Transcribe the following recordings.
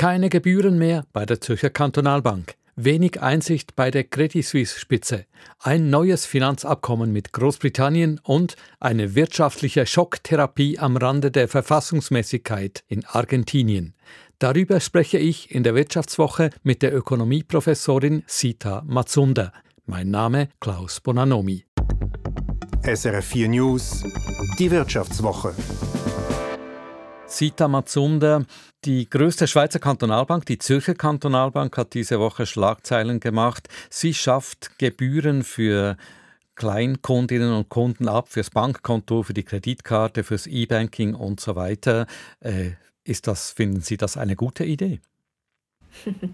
Keine Gebühren mehr bei der Zürcher Kantonalbank. Wenig Einsicht bei der Credit Suisse Spitze. Ein neues Finanzabkommen mit Großbritannien und eine wirtschaftliche Schocktherapie am Rande der Verfassungsmäßigkeit in Argentinien. Darüber spreche ich in der Wirtschaftswoche mit der Ökonomieprofessorin Sita Matsunda. Mein Name Klaus Bonanomi. SRF 4 News, die Wirtschaftswoche. Sita Matsunda, die größte Schweizer Kantonalbank, die Zürcher Kantonalbank, hat diese Woche Schlagzeilen gemacht. Sie schafft Gebühren für Kleinkundinnen und Kunden ab, fürs Bankkonto, für die Kreditkarte, fürs E-Banking und so weiter. Äh, ist das, finden Sie das eine gute Idee?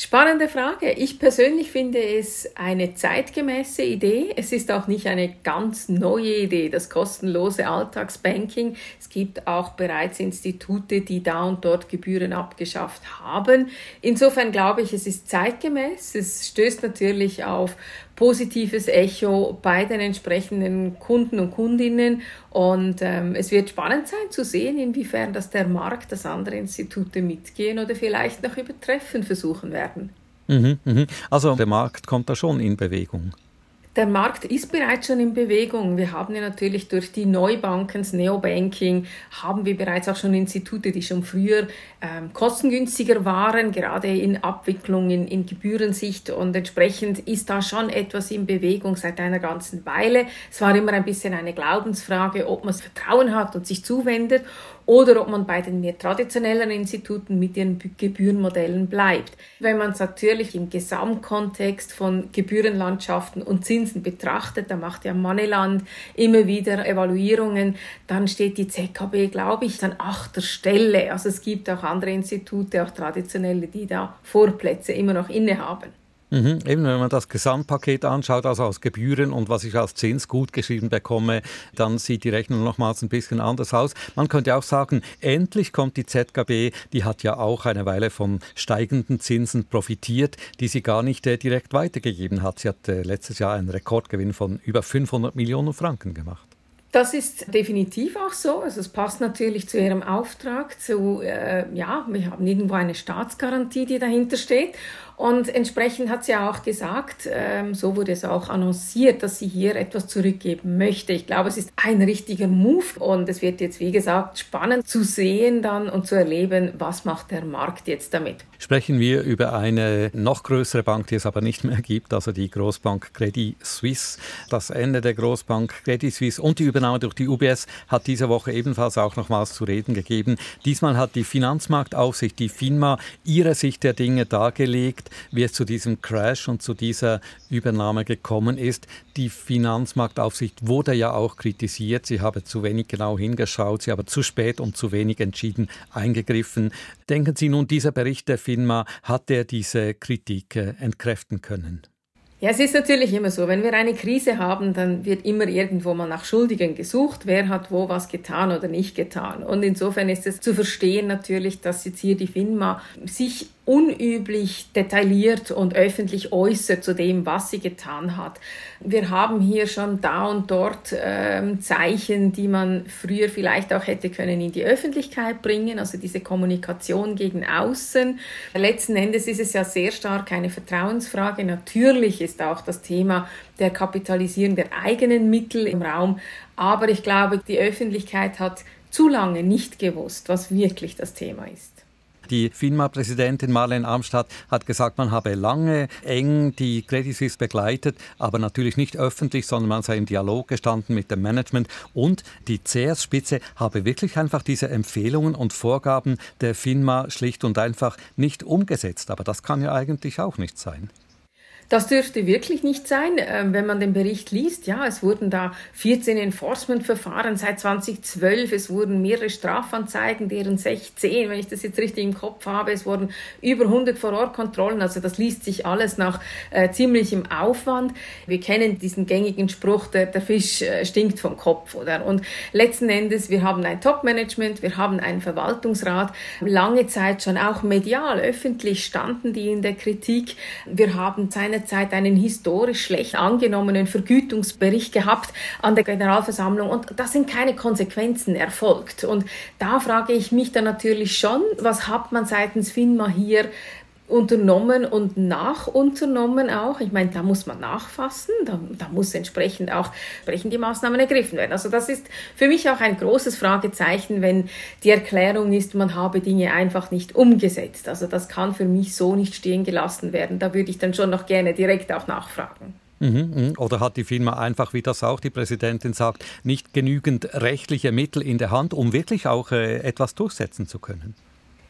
Spannende Frage. Ich persönlich finde es eine zeitgemäße Idee. Es ist auch nicht eine ganz neue Idee, das kostenlose Alltagsbanking. Es gibt auch bereits Institute, die da und dort Gebühren abgeschafft haben. Insofern glaube ich, es ist zeitgemäß. Es stößt natürlich auf positives Echo bei den entsprechenden Kunden und Kundinnen. Und ähm, es wird spannend sein zu sehen, inwiefern das der Markt, dass andere Institute mitgehen oder vielleicht noch übertreffen versuchen werden. Mhm, mhm. Also der Markt kommt da schon in Bewegung. Der Markt ist bereits schon in Bewegung. Wir haben ja natürlich durch die Neubanken, das Neobanking, haben wir bereits auch schon Institute, die schon früher ähm, kostengünstiger waren, gerade in Abwicklung, in, Gebührensicht. Und entsprechend ist da schon etwas in Bewegung seit einer ganzen Weile. Es war immer ein bisschen eine Glaubensfrage, ob man Vertrauen hat und sich zuwendet oder ob man bei den mehr traditionellen Instituten mit ihren Gebührenmodellen bleibt. Wenn man es natürlich im Gesamtkontext von Gebührenlandschaften und Zinsen betrachtet, da macht ja Moneyland immer wieder Evaluierungen, dann steht die ZKB, glaube ich, an achter Stelle. Also es gibt auch andere Institute, auch traditionelle, die da Vorplätze immer noch innehaben. Mhm, eben, wenn man das Gesamtpaket anschaut, also aus Gebühren und was ich als Zins gut geschrieben bekomme, dann sieht die Rechnung nochmals ein bisschen anders aus. Man könnte auch sagen, endlich kommt die ZKB, die hat ja auch eine Weile von steigenden Zinsen profitiert, die sie gar nicht äh, direkt weitergegeben hat. Sie hat äh, letztes Jahr einen Rekordgewinn von über 500 Millionen Franken gemacht. Das ist definitiv auch so. Also es passt natürlich zu Ihrem Auftrag. Zu, äh, ja, wir haben irgendwo eine Staatsgarantie, die dahinter steht. Und entsprechend hat sie auch gesagt, ähm, so wurde es auch annonciert, dass sie hier etwas zurückgeben möchte. Ich glaube, es ist ein richtiger Move und es wird jetzt, wie gesagt, spannend zu sehen dann und zu erleben, was macht der Markt jetzt damit. Sprechen wir über eine noch größere Bank, die es aber nicht mehr gibt, also die Großbank Credit Suisse. Das Ende der Großbank Credit Suisse und die Übernahme durch die UBS hat diese Woche ebenfalls auch nochmals zu reden gegeben. Diesmal hat die Finanzmarktaufsicht, die FINMA, ihre Sicht der Dinge dargelegt wie es zu diesem Crash und zu dieser Übernahme gekommen ist. Die Finanzmarktaufsicht wurde ja auch kritisiert. Sie habe zu wenig genau hingeschaut, sie habe zu spät und zu wenig entschieden eingegriffen. Denken Sie nun, dieser Bericht der FINMA, hat er diese Kritik äh, entkräften können? Ja, es ist natürlich immer so, wenn wir eine Krise haben, dann wird immer irgendwo mal nach Schuldigen gesucht, wer hat wo was getan oder nicht getan. Und insofern ist es zu verstehen natürlich, dass jetzt hier die FINMA sich unüblich detailliert und öffentlich äußert zu dem, was sie getan hat. Wir haben hier schon da und dort ähm, Zeichen, die man früher vielleicht auch hätte können in die Öffentlichkeit bringen, also diese Kommunikation gegen außen. Letzten Endes ist es ja sehr stark eine Vertrauensfrage. Natürlich ist auch das Thema der Kapitalisierung der eigenen Mittel im Raum, aber ich glaube, die Öffentlichkeit hat zu lange nicht gewusst, was wirklich das Thema ist. Die FINMA-Präsidentin Marlene Armstadt hat gesagt, man habe lange eng die Credit Suisse begleitet, aber natürlich nicht öffentlich, sondern man sei im Dialog gestanden mit dem Management und die CS-Spitze habe wirklich einfach diese Empfehlungen und Vorgaben der FINMA schlicht und einfach nicht umgesetzt. Aber das kann ja eigentlich auch nicht sein. Das dürfte wirklich nicht sein, ähm, wenn man den Bericht liest. Ja, es wurden da 14 Enforcement-Verfahren seit 2012. Es wurden mehrere Strafanzeigen, deren 16, wenn ich das jetzt richtig im Kopf habe. Es wurden über 100 Vorortkontrollen. Also das liest sich alles nach äh, ziemlichem Aufwand. Wir kennen diesen gängigen Spruch, der, der Fisch äh, stinkt vom Kopf, oder? Und letzten Endes, wir haben ein Top-Management, wir haben einen Verwaltungsrat. Lange Zeit schon auch medial, öffentlich standen die in der Kritik. Wir haben seine seinerzeit einen historisch schlecht angenommenen Vergütungsbericht gehabt an der Generalversammlung und da sind keine Konsequenzen erfolgt. Und da frage ich mich dann natürlich schon, was hat man seitens FINMA hier unternommen und nachunternommen auch. Ich meine, da muss man nachfassen, da, da muss entsprechend auch entsprechend die Maßnahmen ergriffen werden. Also das ist für mich auch ein großes Fragezeichen, wenn die Erklärung ist, man habe Dinge einfach nicht umgesetzt. Also das kann für mich so nicht stehen gelassen werden. Da würde ich dann schon noch gerne direkt auch nachfragen. Mhm, mhm. Oder hat die Firma einfach, wie das auch die Präsidentin sagt, nicht genügend rechtliche Mittel in der Hand, um wirklich auch äh, etwas durchsetzen zu können?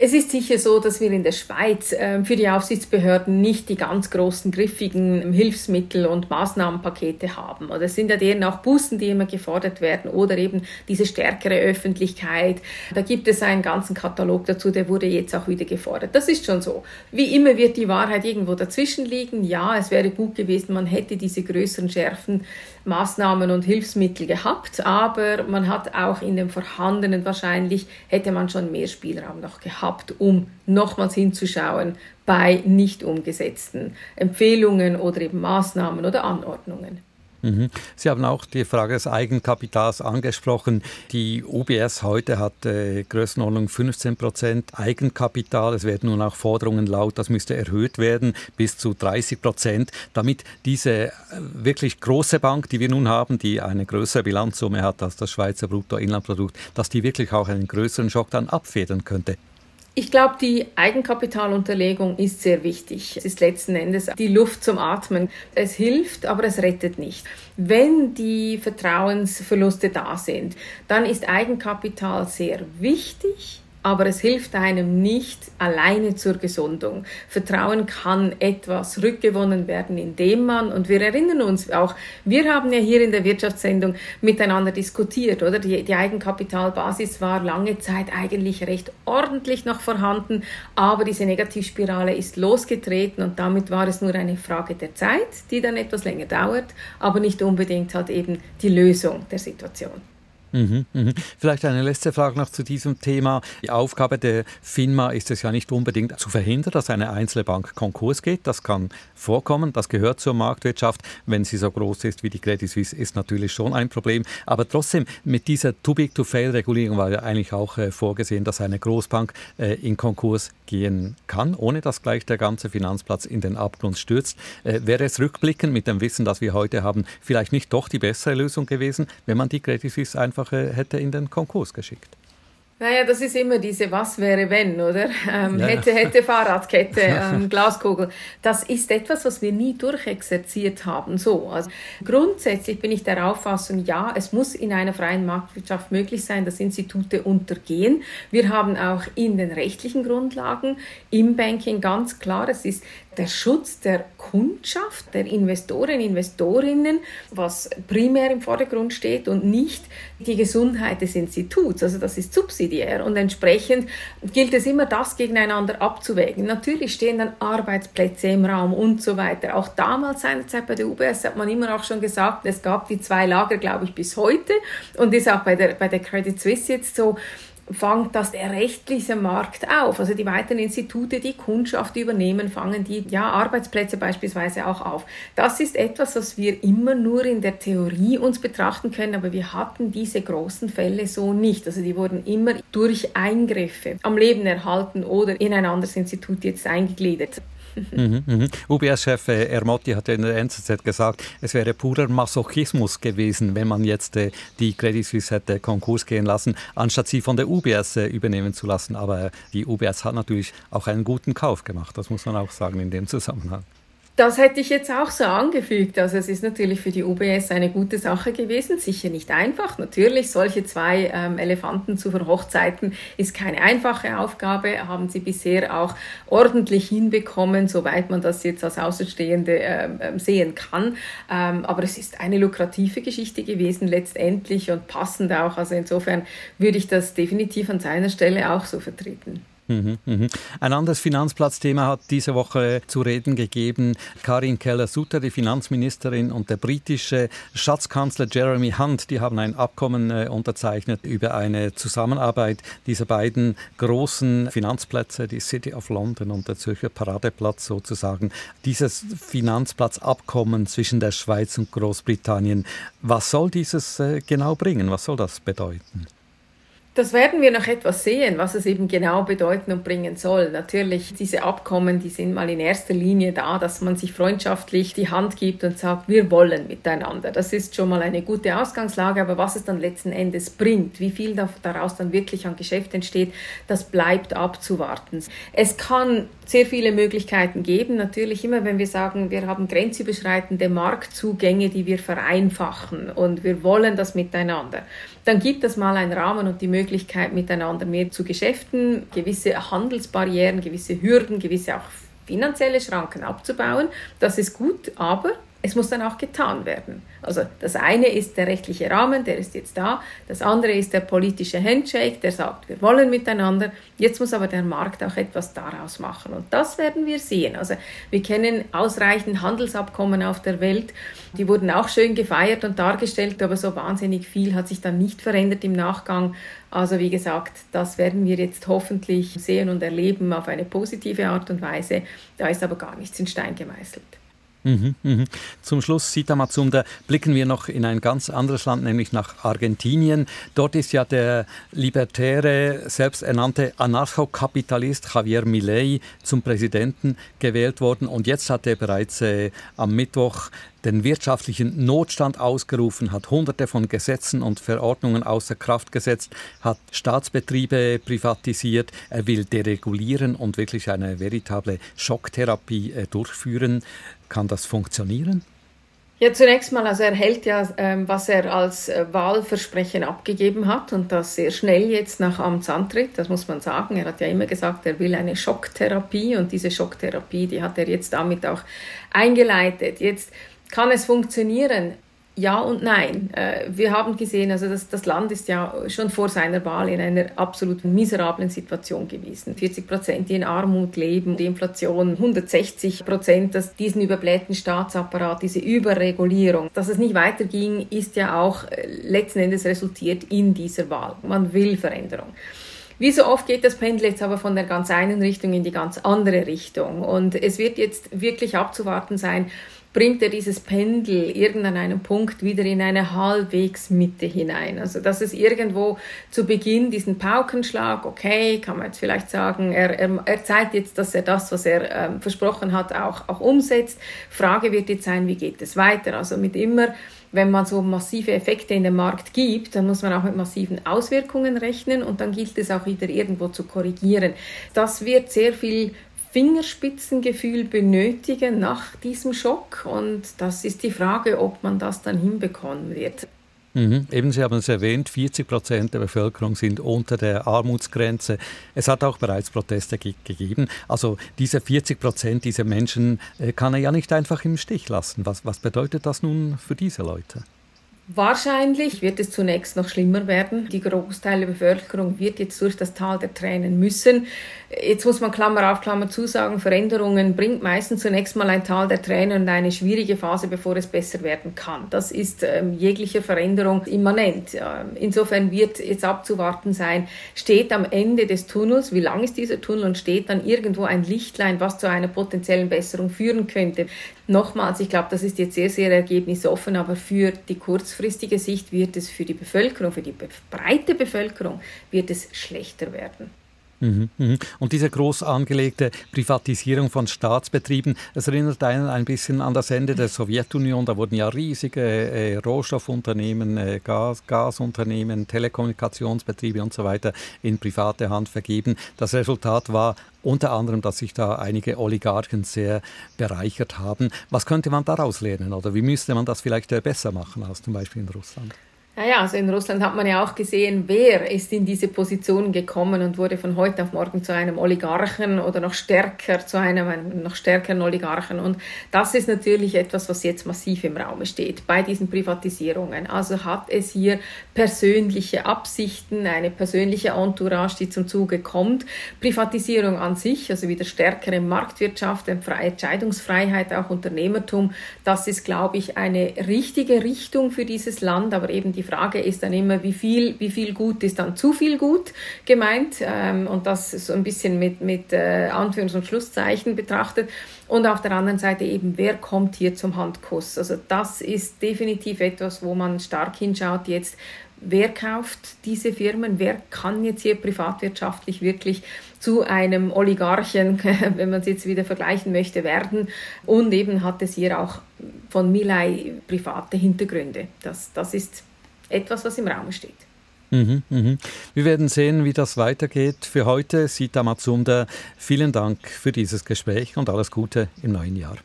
Es ist sicher so, dass wir in der Schweiz äh, für die Aufsichtsbehörden nicht die ganz großen griffigen Hilfsmittel und Maßnahmenpakete haben. Oder es sind ja deren auch Bußen, die immer gefordert werden oder eben diese stärkere Öffentlichkeit. Da gibt es einen ganzen Katalog dazu, der wurde jetzt auch wieder gefordert. Das ist schon so. Wie immer wird die Wahrheit irgendwo dazwischen liegen. Ja, es wäre gut gewesen, man hätte diese größeren Schärfen Maßnahmen und Hilfsmittel gehabt, aber man hat auch in dem vorhandenen wahrscheinlich hätte man schon mehr Spielraum noch gehabt, um nochmals hinzuschauen bei nicht umgesetzten Empfehlungen oder eben Maßnahmen oder Anordnungen. Mhm. Sie haben auch die Frage des Eigenkapitals angesprochen. Die UBS heute hat äh, Größenordnung 15 Prozent Eigenkapital. Es werden nun auch Forderungen laut, das müsste erhöht werden bis zu 30 Prozent, damit diese äh, wirklich große Bank, die wir nun haben, die eine größere Bilanzsumme hat als das Schweizer Bruttoinlandprodukt, dass die wirklich auch einen größeren Schock dann abfedern könnte. Ich glaube, die Eigenkapitalunterlegung ist sehr wichtig. Es ist letzten Endes die Luft zum Atmen. Es hilft, aber es rettet nicht. Wenn die Vertrauensverluste da sind, dann ist Eigenkapital sehr wichtig aber es hilft einem nicht alleine zur Gesundung. Vertrauen kann etwas rückgewonnen werden, indem man, und wir erinnern uns auch, wir haben ja hier in der Wirtschaftssendung miteinander diskutiert, oder? Die, die Eigenkapitalbasis war lange Zeit eigentlich recht ordentlich noch vorhanden, aber diese Negativspirale ist losgetreten und damit war es nur eine Frage der Zeit, die dann etwas länger dauert, aber nicht unbedingt halt eben die Lösung der Situation. Mhm, mhm. Vielleicht eine letzte Frage noch zu diesem Thema. Die Aufgabe der FINMA ist es ja nicht unbedingt zu verhindern, dass eine einzelne Bank Konkurs geht. Das kann vorkommen, das gehört zur Marktwirtschaft. Wenn sie so groß ist wie die Credit Suisse, ist natürlich schon ein Problem. Aber trotzdem, mit dieser Too-Big-to-Fail-Regulierung war ja eigentlich auch äh, vorgesehen, dass eine Großbank äh, in Konkurs gehen kann, ohne dass gleich der ganze Finanzplatz in den Abgrund stürzt. Äh, wäre es rückblickend mit dem Wissen, das wir heute haben, vielleicht nicht doch die bessere Lösung gewesen, wenn man die Credit Suisse einfach einfach hätte in den Konkurs geschickt. Naja, das ist immer diese Was wäre wenn, oder? Ähm, ja. Hätte, hätte Fahrradkette, ähm, Glaskugel. Das ist etwas, was wir nie durchexerziert haben. So, also grundsätzlich bin ich der Auffassung, ja, es muss in einer freien Marktwirtschaft möglich sein, dass Institute untergehen. Wir haben auch in den rechtlichen Grundlagen im Banking ganz klar, es ist der Schutz der Kundschaft, der Investoren, Investorinnen, was primär im Vordergrund steht und nicht die Gesundheit des Instituts. Also das ist subsidiär und entsprechend gilt es immer, das gegeneinander abzuwägen. Natürlich stehen dann Arbeitsplätze im Raum und so weiter. Auch damals seinerzeit bei der UBS hat man immer auch schon gesagt, es gab die zwei Lager, glaube ich, bis heute und ist auch bei der, bei der Credit Suisse jetzt so fängt das der rechtliche Markt auf. Also die weiteren Institute, die Kundschaft übernehmen, fangen die ja, Arbeitsplätze beispielsweise auch auf. Das ist etwas, was wir immer nur in der Theorie uns betrachten können, aber wir hatten diese großen Fälle so nicht. Also die wurden immer durch Eingriffe am Leben erhalten oder in ein anderes Institut jetzt eingegliedert. Mhm, mhm. UBS-Chef äh, Ermotti hat in der NZZ gesagt, es wäre purer Masochismus gewesen, wenn man jetzt äh, die Credit Suisse hätte Konkurs gehen lassen, anstatt sie von der UBS äh, übernehmen zu lassen. Aber die UBS hat natürlich auch einen guten Kauf gemacht, das muss man auch sagen in dem Zusammenhang. Das hätte ich jetzt auch so angefügt. Also es ist natürlich für die UBS eine gute Sache gewesen, sicher nicht einfach. Natürlich, solche zwei ähm, Elefanten zu verhochzeiten ist keine einfache Aufgabe, haben sie bisher auch ordentlich hinbekommen, soweit man das jetzt als Außenstehende ähm, ähm, sehen kann. Ähm, aber es ist eine lukrative Geschichte gewesen letztendlich und passend auch. Also insofern würde ich das definitiv an seiner Stelle auch so vertreten. Mhm, mhm. Ein anderes Finanzplatzthema hat diese Woche zu reden gegeben. Karin Keller-Sutter, die Finanzministerin, und der britische Schatzkanzler Jeremy Hunt, die haben ein Abkommen äh, unterzeichnet über eine Zusammenarbeit dieser beiden großen Finanzplätze, die City of London und der Zürcher Paradeplatz sozusagen. Dieses Finanzplatzabkommen zwischen der Schweiz und Großbritannien. Was soll dieses äh, genau bringen? Was soll das bedeuten? Das werden wir noch etwas sehen, was es eben genau bedeuten und bringen soll. Natürlich, diese Abkommen, die sind mal in erster Linie da, dass man sich freundschaftlich die Hand gibt und sagt, wir wollen miteinander. Das ist schon mal eine gute Ausgangslage, aber was es dann letzten Endes bringt, wie viel daraus dann wirklich an Geschäft entsteht, das bleibt abzuwarten. Es kann sehr viele Möglichkeiten geben. Natürlich immer, wenn wir sagen, wir haben grenzüberschreitende Marktzugänge, die wir vereinfachen und wir wollen das miteinander, dann gibt es mal einen Rahmen und die Möglichkeit, miteinander mehr zu Geschäften, gewisse Handelsbarrieren, gewisse Hürden, gewisse auch finanzielle Schranken abzubauen. Das ist gut, aber es muss dann auch getan werden. Also das eine ist der rechtliche Rahmen, der ist jetzt da. Das andere ist der politische Handshake, der sagt, wir wollen miteinander. Jetzt muss aber der Markt auch etwas daraus machen. Und das werden wir sehen. Also wir kennen ausreichend Handelsabkommen auf der Welt. Die wurden auch schön gefeiert und dargestellt, aber so wahnsinnig viel hat sich dann nicht verändert im Nachgang. Also wie gesagt, das werden wir jetzt hoffentlich sehen und erleben auf eine positive Art und Weise. Da ist aber gar nichts in Stein gemeißelt. Mhm, mhm. Zum Schluss, Sita Mazunda, blicken wir noch in ein ganz anderes Land, nämlich nach Argentinien. Dort ist ja der libertäre, selbsternannte Anarchokapitalist Javier Milei zum Präsidenten gewählt worden. Und jetzt hat er bereits äh, am Mittwoch den wirtschaftlichen Notstand ausgerufen, hat hunderte von Gesetzen und Verordnungen außer Kraft gesetzt, hat Staatsbetriebe privatisiert, er will deregulieren und wirklich eine veritable Schocktherapie äh, durchführen. Kann das funktionieren? Ja, zunächst mal, also er hält ja, ähm, was er als äh, Wahlversprechen abgegeben hat und das sehr schnell jetzt nach Amtsantritt, das muss man sagen. Er hat ja immer gesagt, er will eine Schocktherapie und diese Schocktherapie, die hat er jetzt damit auch eingeleitet. Jetzt kann es funktionieren? Ja und nein. Äh, wir haben gesehen, also das, das Land ist ja schon vor seiner Wahl in einer absolut miserablen Situation gewesen. 40 Prozent, die in Armut leben, die Inflation 160 Prozent, dass diesen überblähten Staatsapparat, diese Überregulierung, dass es nicht weiterging, ist ja auch äh, letzten Endes resultiert in dieser Wahl. Man will Veränderung. Wie so oft geht das Pendel jetzt aber von der ganz einen Richtung in die ganz andere Richtung. Und es wird jetzt wirklich abzuwarten sein, bringt er dieses Pendel irgendwann an einem Punkt wieder in eine Halbwegsmitte hinein. Also dass es irgendwo zu Beginn diesen Paukenschlag, okay, kann man jetzt vielleicht sagen, er, er, er zeigt jetzt, dass er das, was er ähm, versprochen hat, auch, auch umsetzt. Frage wird jetzt sein, wie geht es weiter? Also mit immer wenn man so massive Effekte in den Markt gibt, dann muss man auch mit massiven Auswirkungen rechnen und dann gilt es auch wieder irgendwo zu korrigieren. Das wird sehr viel Fingerspitzengefühl benötigen nach diesem Schock. Und das ist die Frage, ob man das dann hinbekommen wird. Mhm. Eben, Sie haben es erwähnt, 40 Prozent der Bevölkerung sind unter der Armutsgrenze. Es hat auch bereits Proteste ge gegeben. Also diese 40 Prozent, diese Menschen äh, kann er ja nicht einfach im Stich lassen. Was, was bedeutet das nun für diese Leute? Wahrscheinlich wird es zunächst noch schlimmer werden. Die Großteil der Bevölkerung wird jetzt durch das Tal der Tränen müssen. Jetzt muss man Klammer auf Klammer zusagen, Veränderungen bringt meistens zunächst mal ein Tal der Tränen und eine schwierige Phase, bevor es besser werden kann. Das ist ähm, jeglicher Veränderung immanent. Ähm, insofern wird jetzt abzuwarten sein, steht am Ende des Tunnels, wie lang ist dieser Tunnel und steht dann irgendwo ein Lichtlein, was zu einer potenziellen Besserung führen könnte. Nochmals, ich glaube, das ist jetzt sehr, sehr ergebnisoffen, aber für die kurzfristige Sicht wird es für die Bevölkerung, für die breite Bevölkerung, wird es schlechter werden. Mhm, mhm. Und diese groß angelegte Privatisierung von Staatsbetrieben, es erinnert einen ein bisschen an das Ende der Sowjetunion. Da wurden ja riesige äh, Rohstoffunternehmen, äh, Gas, Gasunternehmen, Telekommunikationsbetriebe und so weiter in private Hand vergeben. Das Resultat war unter anderem, dass sich da einige Oligarchen sehr bereichert haben. Was könnte man daraus lernen oder wie müsste man das vielleicht äh, besser machen als zum Beispiel in Russland? Naja, also in Russland hat man ja auch gesehen, wer ist in diese Position gekommen und wurde von heute auf morgen zu einem Oligarchen oder noch stärker zu einem noch stärkeren Oligarchen. Und das ist natürlich etwas, was jetzt massiv im Raum steht bei diesen Privatisierungen. Also hat es hier persönliche Absichten, eine persönliche Entourage, die zum Zuge kommt. Privatisierung an sich, also wieder stärkere Marktwirtschaft, Entscheidungsfreiheit, auch Unternehmertum, das ist, glaube ich, eine richtige Richtung für dieses Land, aber eben die Frage ist dann immer, wie viel, wie viel gut ist dann zu viel gut gemeint ähm, und das so ein bisschen mit, mit äh, Anführungs- und Schlusszeichen betrachtet. Und auf der anderen Seite eben, wer kommt hier zum Handkuss? Also das ist definitiv etwas, wo man stark hinschaut jetzt, wer kauft diese Firmen, wer kann jetzt hier privatwirtschaftlich wirklich zu einem Oligarchen, wenn man es jetzt wieder vergleichen möchte, werden. Und eben hat es hier auch von Milay private Hintergründe. Das, das ist etwas, was im Raum steht. Mhm, mhm. Wir werden sehen, wie das weitergeht. Für heute, Sita Matsunda, vielen Dank für dieses Gespräch und alles Gute im neuen Jahr.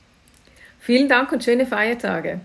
Vielen Dank und schöne Feiertage.